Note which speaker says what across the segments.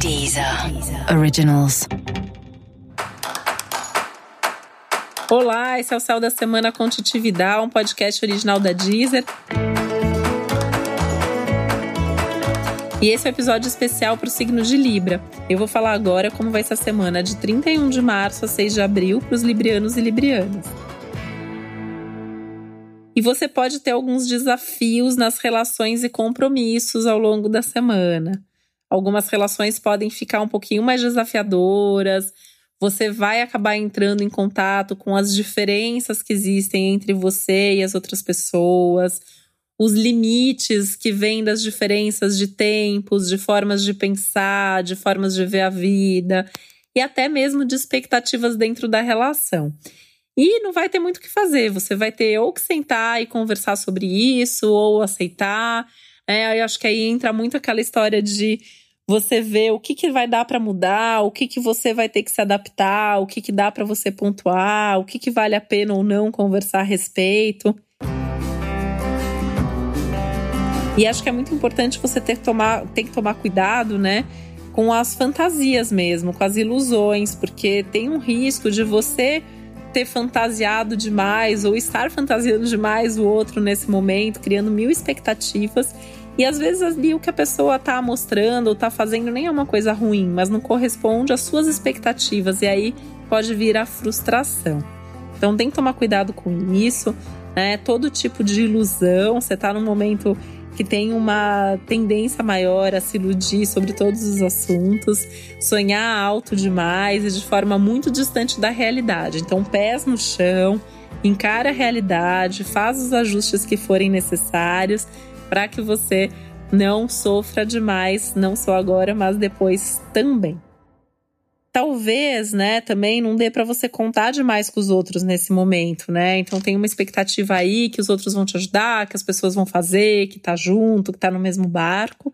Speaker 1: Deezer. Originals.
Speaker 2: Olá, esse é o Céu da Semana com Titividade, um podcast original da Deezer. E esse é o um episódio especial para o signo de Libra. Eu vou falar agora como vai ser a semana de 31 de março a 6 de abril para os librianos e librianas. E você pode ter alguns desafios nas relações e compromissos ao longo da semana. Algumas relações podem ficar um pouquinho mais desafiadoras. Você vai acabar entrando em contato com as diferenças que existem entre você e as outras pessoas os limites que vêm das diferenças de tempos, de formas de pensar, de formas de ver a vida e até mesmo de expectativas dentro da relação. E não vai ter muito o que fazer, você vai ter ou que sentar e conversar sobre isso, ou aceitar. É, eu acho que aí entra muito aquela história de você ver o que, que vai dar para mudar, o que, que você vai ter que se adaptar, o que, que dá para você pontuar, o que, que vale a pena ou não conversar a respeito. E acho que é muito importante você ter, tomar, ter que tomar cuidado, né? Com as fantasias mesmo, com as ilusões, porque tem um risco de você ter fantasiado demais ou estar fantasiando demais o outro nesse momento, criando mil expectativas. E às vezes ali o que a pessoa tá mostrando ou tá fazendo nem é uma coisa ruim, mas não corresponde às suas expectativas. E aí pode vir a frustração. Então tem que tomar cuidado com isso, né? Todo tipo de ilusão, você tá num momento que tem uma tendência maior a se iludir sobre todos os assuntos, sonhar alto demais e de forma muito distante da realidade. Então, pés no chão, encara a realidade, faz os ajustes que forem necessários para que você não sofra demais, não só agora, mas depois também talvez, né, também não dê para você contar demais com os outros nesse momento, né? Então tem uma expectativa aí que os outros vão te ajudar, que as pessoas vão fazer, que tá junto, que tá no mesmo barco,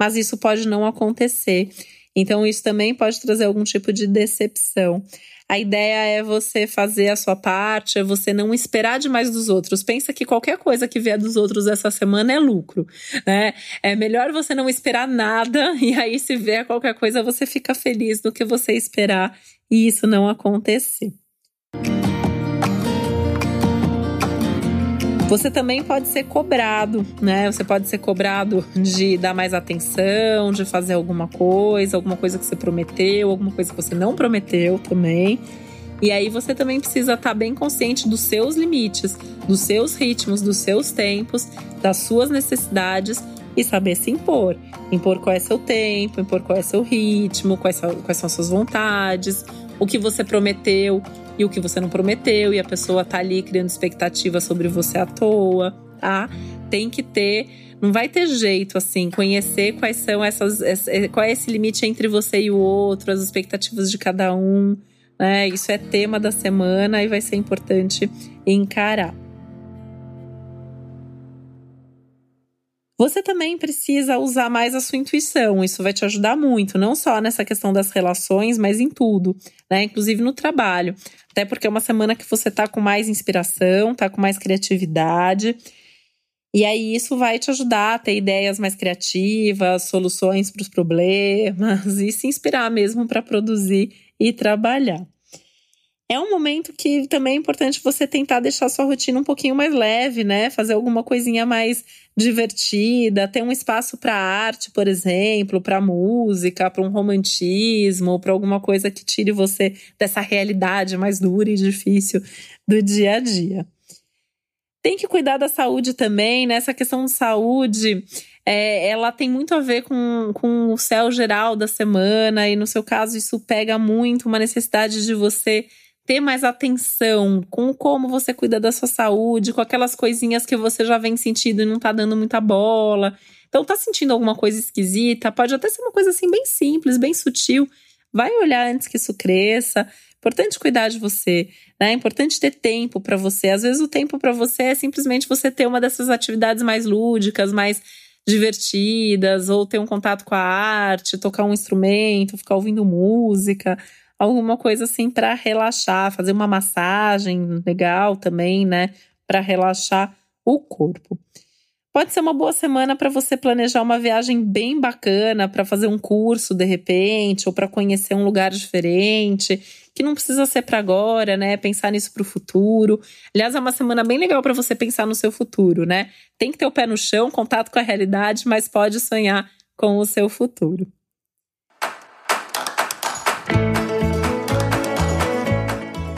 Speaker 2: mas isso pode não acontecer. Então isso também pode trazer algum tipo de decepção. A ideia é você fazer a sua parte, é você não esperar demais dos outros. Pensa que qualquer coisa que vier dos outros essa semana é lucro, né? É melhor você não esperar nada e aí se vier qualquer coisa você fica feliz do que você esperar e isso não acontecer. Você também pode ser cobrado, né? Você pode ser cobrado de dar mais atenção, de fazer alguma coisa, alguma coisa que você prometeu, alguma coisa que você não prometeu também. E aí você também precisa estar bem consciente dos seus limites, dos seus ritmos, dos seus tempos, das suas necessidades e saber se impor. Impor qual é seu tempo, impor qual é seu ritmo, quais são, quais são as suas vontades, o que você prometeu e o que você não prometeu, e a pessoa tá ali criando expectativa sobre você à toa, tá? Tem que ter. Não vai ter jeito, assim, conhecer quais são essas. Qual é esse limite entre você e o outro, as expectativas de cada um. Né? Isso é tema da semana e vai ser importante encarar. Você também precisa usar mais a sua intuição. Isso vai te ajudar muito, não só nessa questão das relações, mas em tudo, né? Inclusive no trabalho. Até porque é uma semana que você tá com mais inspiração, tá com mais criatividade. E aí isso vai te ajudar a ter ideias mais criativas, soluções para os problemas e se inspirar mesmo para produzir e trabalhar é um momento que também é importante você tentar deixar sua rotina um pouquinho mais leve, né? Fazer alguma coisinha mais divertida, ter um espaço para arte, por exemplo, para música, para um romantismo, para alguma coisa que tire você dessa realidade mais dura e difícil do dia a dia. Tem que cuidar da saúde também, né? Essa questão de saúde, é, ela tem muito a ver com, com o céu geral da semana, e no seu caso, isso pega muito uma necessidade de você ter mais atenção com como você cuida da sua saúde, com aquelas coisinhas que você já vem sentindo e não tá dando muita bola. Então, tá sentindo alguma coisa esquisita? Pode até ser uma coisa assim bem simples, bem sutil. Vai olhar antes que isso cresça. Importante cuidar de você, né? É importante ter tempo para você. Às vezes o tempo para você é simplesmente você ter uma dessas atividades mais lúdicas, mais divertidas, ou ter um contato com a arte, tocar um instrumento, ficar ouvindo música alguma coisa assim para relaxar, fazer uma massagem legal também, né, para relaxar o corpo. Pode ser uma boa semana para você planejar uma viagem bem bacana, para fazer um curso de repente, ou para conhecer um lugar diferente, que não precisa ser para agora, né? Pensar nisso para o futuro. Aliás, é uma semana bem legal para você pensar no seu futuro, né? Tem que ter o pé no chão, contato com a realidade, mas pode sonhar com o seu futuro.